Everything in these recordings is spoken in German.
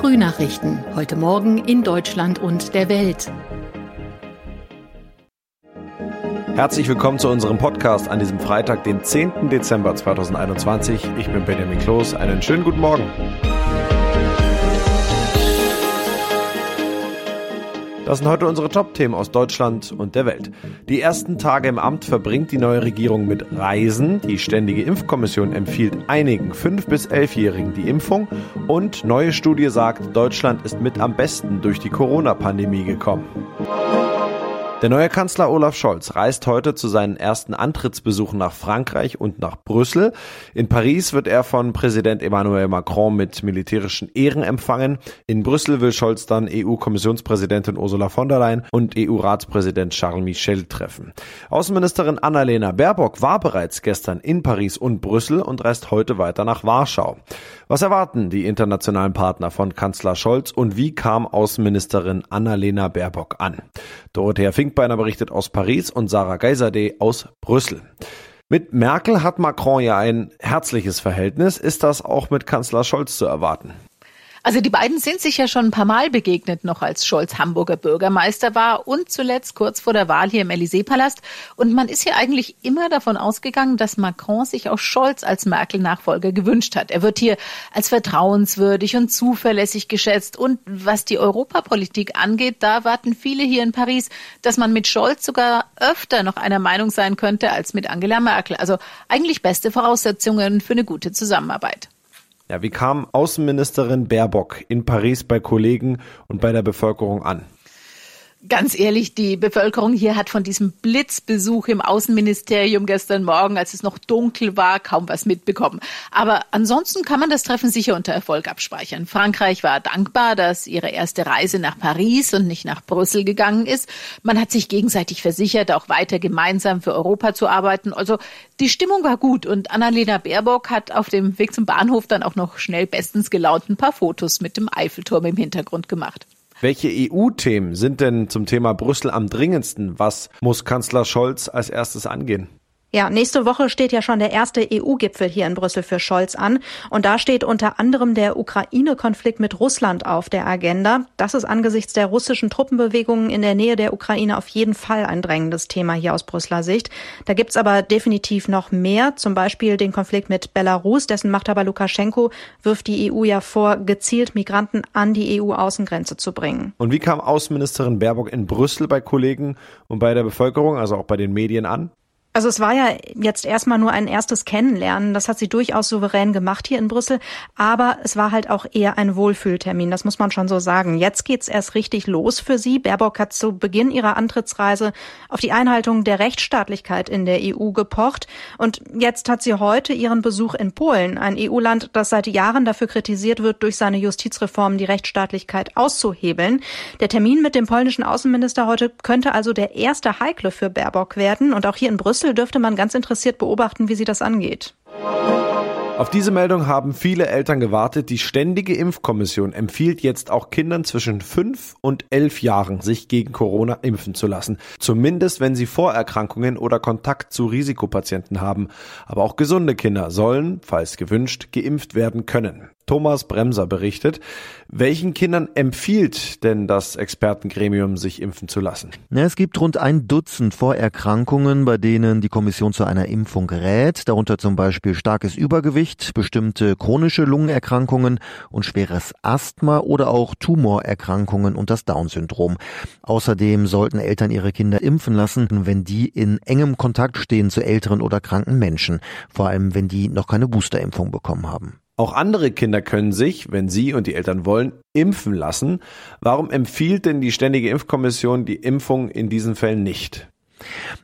Frühnachrichten. Heute Morgen in Deutschland und der Welt. Herzlich willkommen zu unserem Podcast an diesem Freitag, den 10. Dezember 2021. Ich bin Benjamin Kloß. Einen schönen guten Morgen. Das sind heute unsere Top-Themen aus Deutschland und der Welt. Die ersten Tage im Amt verbringt die neue Regierung mit Reisen. Die Ständige Impfkommission empfiehlt einigen 5- bis 11-Jährigen die Impfung. Und neue Studie sagt, Deutschland ist mit am besten durch die Corona-Pandemie gekommen. Der neue Kanzler Olaf Scholz reist heute zu seinen ersten Antrittsbesuchen nach Frankreich und nach Brüssel. In Paris wird er von Präsident Emmanuel Macron mit militärischen Ehren empfangen. In Brüssel will Scholz dann EU-Kommissionspräsidentin Ursula von der Leyen und EU-Ratspräsident Charles Michel treffen. Außenministerin Annalena Baerbock war bereits gestern in Paris und Brüssel und reist heute weiter nach Warschau. Was erwarten die internationalen Partner von Kanzler Scholz und wie kam Außenministerin Annalena Baerbock an? Dorothea Finkbeiner berichtet aus Paris und Sarah Geiserde aus Brüssel. Mit Merkel hat Macron ja ein herzliches Verhältnis. Ist das auch mit Kanzler Scholz zu erwarten? Also die beiden sind sich ja schon ein paar Mal begegnet, noch als Scholz Hamburger Bürgermeister war und zuletzt kurz vor der Wahl hier im Élysée-Palast. Und man ist ja eigentlich immer davon ausgegangen, dass Macron sich auch Scholz als Merkel-Nachfolger gewünscht hat. Er wird hier als vertrauenswürdig und zuverlässig geschätzt. Und was die Europapolitik angeht, da warten viele hier in Paris, dass man mit Scholz sogar öfter noch einer Meinung sein könnte als mit Angela Merkel. Also eigentlich beste Voraussetzungen für eine gute Zusammenarbeit. Ja, wie kam Außenministerin Baerbock in Paris bei Kollegen und bei der Bevölkerung an? Ganz ehrlich, die Bevölkerung hier hat von diesem Blitzbesuch im Außenministerium gestern Morgen, als es noch dunkel war, kaum was mitbekommen. Aber ansonsten kann man das Treffen sicher unter Erfolg abspeichern. Frankreich war dankbar, dass ihre erste Reise nach Paris und nicht nach Brüssel gegangen ist. Man hat sich gegenseitig versichert, auch weiter gemeinsam für Europa zu arbeiten. Also die Stimmung war gut und Annalena Baerbock hat auf dem Weg zum Bahnhof dann auch noch schnell bestens gelaunt ein paar Fotos mit dem Eiffelturm im Hintergrund gemacht. Welche EU-Themen sind denn zum Thema Brüssel am dringendsten? Was muss Kanzler Scholz als erstes angehen? Ja, nächste Woche steht ja schon der erste EU-Gipfel hier in Brüssel für Scholz an. Und da steht unter anderem der Ukraine-Konflikt mit Russland auf der Agenda. Das ist angesichts der russischen Truppenbewegungen in der Nähe der Ukraine auf jeden Fall ein drängendes Thema hier aus Brüsseler Sicht. Da gibt's aber definitiv noch mehr, zum Beispiel den Konflikt mit Belarus. Dessen Machthaber Lukaschenko wirft die EU ja vor, gezielt Migranten an die EU-Außengrenze zu bringen. Und wie kam Außenministerin Baerbock in Brüssel bei Kollegen und bei der Bevölkerung, also auch bei den Medien an? Also es war ja jetzt erstmal nur ein erstes Kennenlernen. Das hat sie durchaus souverän gemacht hier in Brüssel. Aber es war halt auch eher ein Wohlfühltermin. Das muss man schon so sagen. Jetzt geht's erst richtig los für sie. Baerbock hat zu Beginn ihrer Antrittsreise auf die Einhaltung der Rechtsstaatlichkeit in der EU gepocht. Und jetzt hat sie heute ihren Besuch in Polen, ein EU-Land, das seit Jahren dafür kritisiert wird, durch seine Justizreformen die Rechtsstaatlichkeit auszuhebeln. Der Termin mit dem polnischen Außenminister heute könnte also der erste heikle für Baerbock werden. Und auch hier in Brüssel Brüssel dürfte man ganz interessiert beobachten, wie sie das angeht. Auf diese Meldung haben viele Eltern gewartet. Die Ständige Impfkommission empfiehlt jetzt auch Kindern zwischen fünf und elf Jahren, sich gegen Corona impfen zu lassen. Zumindest, wenn sie Vorerkrankungen oder Kontakt zu Risikopatienten haben. Aber auch gesunde Kinder sollen, falls gewünscht, geimpft werden können. Thomas Bremser berichtet. Welchen Kindern empfiehlt denn das Expertengremium, sich impfen zu lassen? Es gibt rund ein Dutzend Vorerkrankungen, bei denen die Kommission zu einer Impfung rät, darunter zum Beispiel starkes Übergewicht, bestimmte chronische Lungenerkrankungen und schweres Asthma oder auch Tumorerkrankungen und das Down-Syndrom. Außerdem sollten Eltern ihre Kinder impfen lassen, wenn die in engem Kontakt stehen zu älteren oder kranken Menschen, vor allem wenn die noch keine Boosterimpfung bekommen haben. Auch andere Kinder können sich, wenn sie und die Eltern wollen, impfen lassen. Warum empfiehlt denn die Ständige Impfkommission die Impfung in diesen Fällen nicht?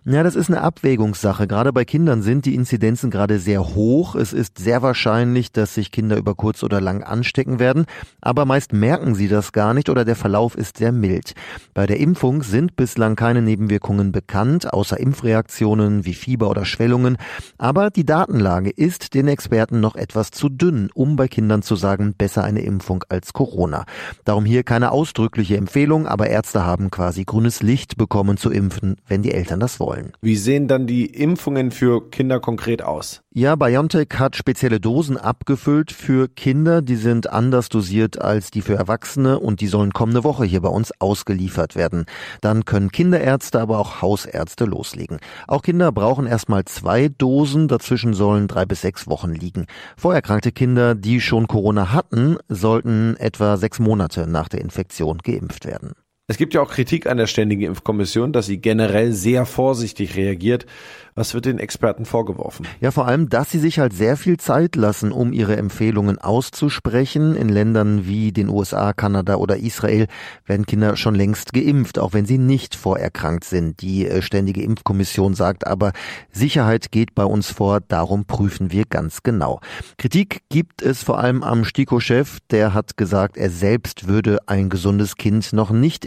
Ja, das ist eine Abwägungssache. Gerade bei Kindern sind die Inzidenzen gerade sehr hoch. Es ist sehr wahrscheinlich, dass sich Kinder über kurz oder lang anstecken werden. Aber meist merken sie das gar nicht oder der Verlauf ist sehr mild. Bei der Impfung sind bislang keine Nebenwirkungen bekannt, außer Impfreaktionen wie Fieber oder Schwellungen. Aber die Datenlage ist den Experten noch etwas zu dünn, um bei Kindern zu sagen, besser eine Impfung als Corona. Darum hier keine ausdrückliche Empfehlung, aber Ärzte haben quasi grünes Licht bekommen zu impfen, wenn die Eltern Eltern das wollen. Wie sehen dann die Impfungen für Kinder konkret aus? Ja, BioNTech hat spezielle Dosen abgefüllt für Kinder. Die sind anders dosiert als die für Erwachsene und die sollen kommende Woche hier bei uns ausgeliefert werden. Dann können Kinderärzte, aber auch Hausärzte loslegen. Auch Kinder brauchen erstmal zwei Dosen. Dazwischen sollen drei bis sechs Wochen liegen. Vorerkrankte Kinder, die schon Corona hatten, sollten etwa sechs Monate nach der Infektion geimpft werden. Es gibt ja auch Kritik an der Ständigen Impfkommission, dass sie generell sehr vorsichtig reagiert. Was wird den Experten vorgeworfen? Ja, vor allem, dass sie sich halt sehr viel Zeit lassen, um ihre Empfehlungen auszusprechen. In Ländern wie den USA, Kanada oder Israel werden Kinder schon längst geimpft, auch wenn sie nicht vorerkrankt sind. Die äh, Ständige Impfkommission sagt aber, Sicherheit geht bei uns vor, darum prüfen wir ganz genau. Kritik gibt es vor allem am STIKO-Chef, der hat gesagt, er selbst würde ein gesundes Kind noch nicht.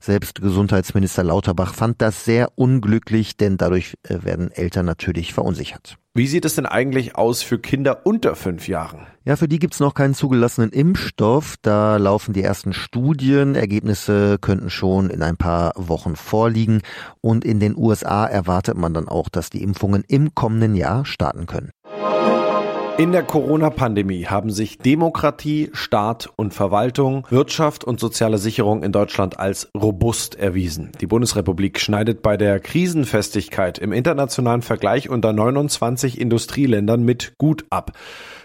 Selbst Gesundheitsminister Lauterbach fand das sehr unglücklich, denn dadurch äh, werden Eltern natürlich verunsichert. Wie sieht es denn eigentlich aus für Kinder unter fünf Jahren? Ja, für die gibt's noch keinen zugelassenen Impfstoff. Da laufen die ersten Studien. Ergebnisse könnten schon in ein paar Wochen vorliegen. Und in den USA erwartet man dann auch, dass die Impfungen im kommenden Jahr starten können. In der Corona-Pandemie haben sich Demokratie, Staat und Verwaltung, Wirtschaft und soziale Sicherung in Deutschland als robust erwiesen. Die Bundesrepublik schneidet bei der Krisenfestigkeit im internationalen Vergleich unter 29 Industrieländern mit gut ab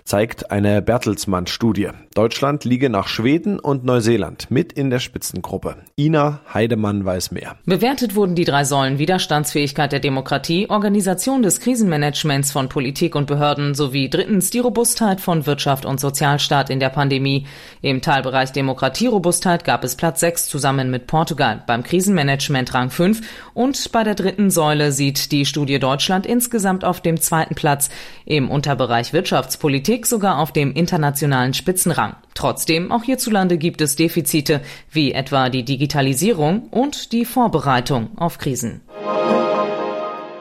zeigt eine Bertelsmann-Studie. Deutschland liege nach Schweden und Neuseeland mit in der Spitzengruppe. Ina Heidemann weiß mehr. Bewertet wurden die drei Säulen Widerstandsfähigkeit der Demokratie, Organisation des Krisenmanagements von Politik und Behörden sowie drittens die Robustheit von Wirtschaft und Sozialstaat in der Pandemie. Im Teilbereich Demokratierobustheit gab es Platz 6 zusammen mit Portugal, beim Krisenmanagement Rang 5 und bei der dritten Säule sieht die Studie Deutschland insgesamt auf dem zweiten Platz. Im Unterbereich Wirtschaftspolitik Politik sogar auf dem internationalen Spitzenrang. Trotzdem, auch hierzulande gibt es Defizite, wie etwa die Digitalisierung und die Vorbereitung auf Krisen.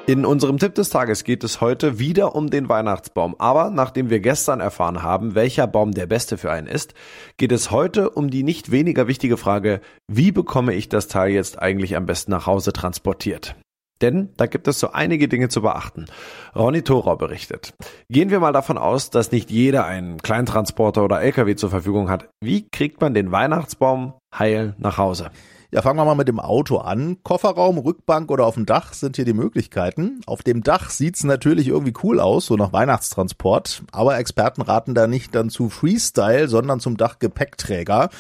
In unserem Tipp des Tages geht es heute wieder um den Weihnachtsbaum. Aber nachdem wir gestern erfahren haben, welcher Baum der beste für einen ist, geht es heute um die nicht weniger wichtige Frage, wie bekomme ich das Teil jetzt eigentlich am besten nach Hause transportiert? Denn da gibt es so einige Dinge zu beachten. Ronny Thorau berichtet. Gehen wir mal davon aus, dass nicht jeder einen Kleintransporter oder LKW zur Verfügung hat. Wie kriegt man den Weihnachtsbaum heil nach Hause? Ja, fangen wir mal mit dem Auto an. Kofferraum, Rückbank oder auf dem Dach sind hier die Möglichkeiten. Auf dem Dach sieht's natürlich irgendwie cool aus, so nach Weihnachtstransport. Aber Experten raten da nicht dann zu Freestyle, sondern zum Dachgepäckträger.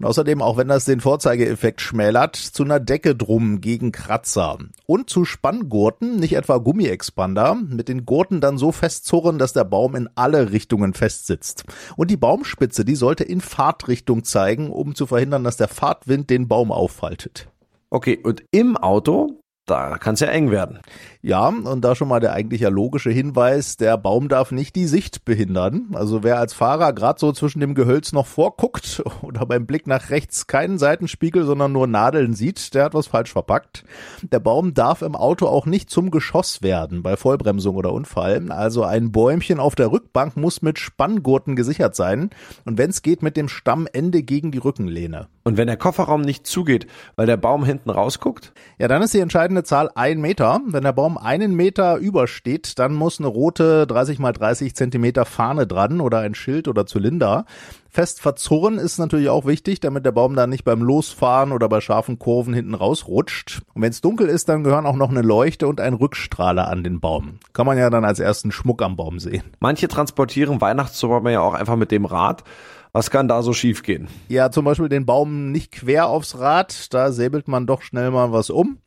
Und außerdem, auch wenn das den Vorzeigeeffekt schmälert, zu einer Decke drum gegen Kratzer. Und zu Spanngurten, nicht etwa Gummiexpander, mit den Gurten dann so festzurren, dass der Baum in alle Richtungen festsitzt. Und die Baumspitze, die sollte in Fahrtrichtung zeigen, um zu verhindern, dass der Fahrtwind den Baum auffaltet. Okay, und im Auto da kann es ja eng werden. Ja, und da schon mal der eigentlich ja logische Hinweis, der Baum darf nicht die Sicht behindern. Also wer als Fahrer gerade so zwischen dem Gehölz noch vorguckt oder beim Blick nach rechts keinen Seitenspiegel, sondern nur Nadeln sieht, der hat was falsch verpackt. Der Baum darf im Auto auch nicht zum Geschoss werden bei Vollbremsung oder Unfall. Also ein Bäumchen auf der Rückbank muss mit Spanngurten gesichert sein und wenn es geht mit dem Stammende gegen die Rückenlehne. Und wenn der Kofferraum nicht zugeht, weil der Baum hinten rausguckt? Ja, dann ist die entscheidende Zahl ein Meter. Wenn der Baum einen Meter übersteht, dann muss eine rote 30 mal 30 Zentimeter Fahne dran oder ein Schild oder Zylinder. Fest verzurren ist natürlich auch wichtig, damit der Baum dann nicht beim Losfahren oder bei scharfen Kurven hinten rausrutscht. Und wenn es dunkel ist, dann gehören auch noch eine Leuchte und ein Rückstrahler an den Baum. Kann man ja dann als ersten Schmuck am Baum sehen. Manche transportieren Weihnachtsbäume ja auch einfach mit dem Rad. Was kann da so schiefgehen? Ja, zum Beispiel den Baum nicht quer aufs Rad, da säbelt man doch schnell mal was um.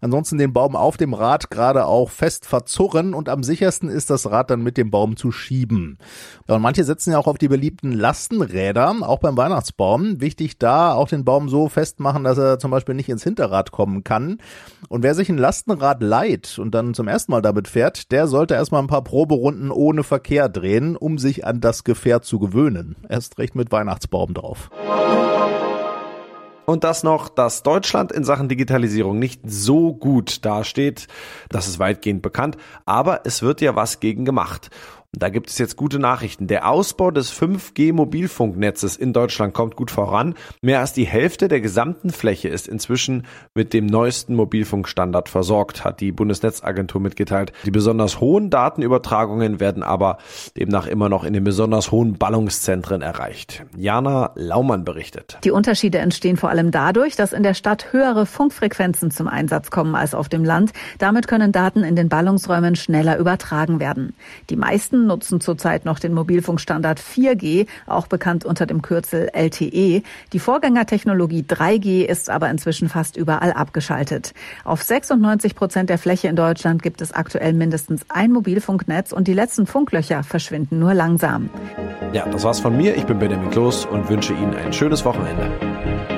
Ansonsten den Baum auf dem Rad gerade auch fest verzurren und am sichersten ist das Rad dann mit dem Baum zu schieben. Ja, und manche setzen ja auch auf die beliebten Lastenräder, auch beim Weihnachtsbaum. Wichtig da auch den Baum so festmachen, dass er zum Beispiel nicht ins Hinterrad kommen kann. Und wer sich ein Lastenrad leiht und dann zum ersten Mal damit fährt, der sollte erstmal ein paar Proberunden ohne Verkehr drehen, um sich an das Gefährt zu gewöhnen. Erst recht mit Weihnachtsbaum drauf. Und das noch, dass Deutschland in Sachen Digitalisierung nicht so gut dasteht, das ist weitgehend bekannt, aber es wird ja was gegen gemacht. Da gibt es jetzt gute Nachrichten. Der Ausbau des 5G-Mobilfunknetzes in Deutschland kommt gut voran. Mehr als die Hälfte der gesamten Fläche ist inzwischen mit dem neuesten Mobilfunkstandard versorgt, hat die Bundesnetzagentur mitgeteilt. Die besonders hohen Datenübertragungen werden aber demnach immer noch in den besonders hohen Ballungszentren erreicht. Jana Laumann berichtet. Die Unterschiede entstehen vor allem dadurch, dass in der Stadt höhere Funkfrequenzen zum Einsatz kommen als auf dem Land. Damit können Daten in den Ballungsräumen schneller übertragen werden. Die meisten nutzen zurzeit noch den Mobilfunkstandard 4G, auch bekannt unter dem Kürzel LTE. Die Vorgängertechnologie 3G ist aber inzwischen fast überall abgeschaltet. Auf 96 Prozent der Fläche in Deutschland gibt es aktuell mindestens ein Mobilfunknetz und die letzten Funklöcher verschwinden nur langsam. Ja, das war's von mir. Ich bin Benjamin Kloß und wünsche Ihnen ein schönes Wochenende.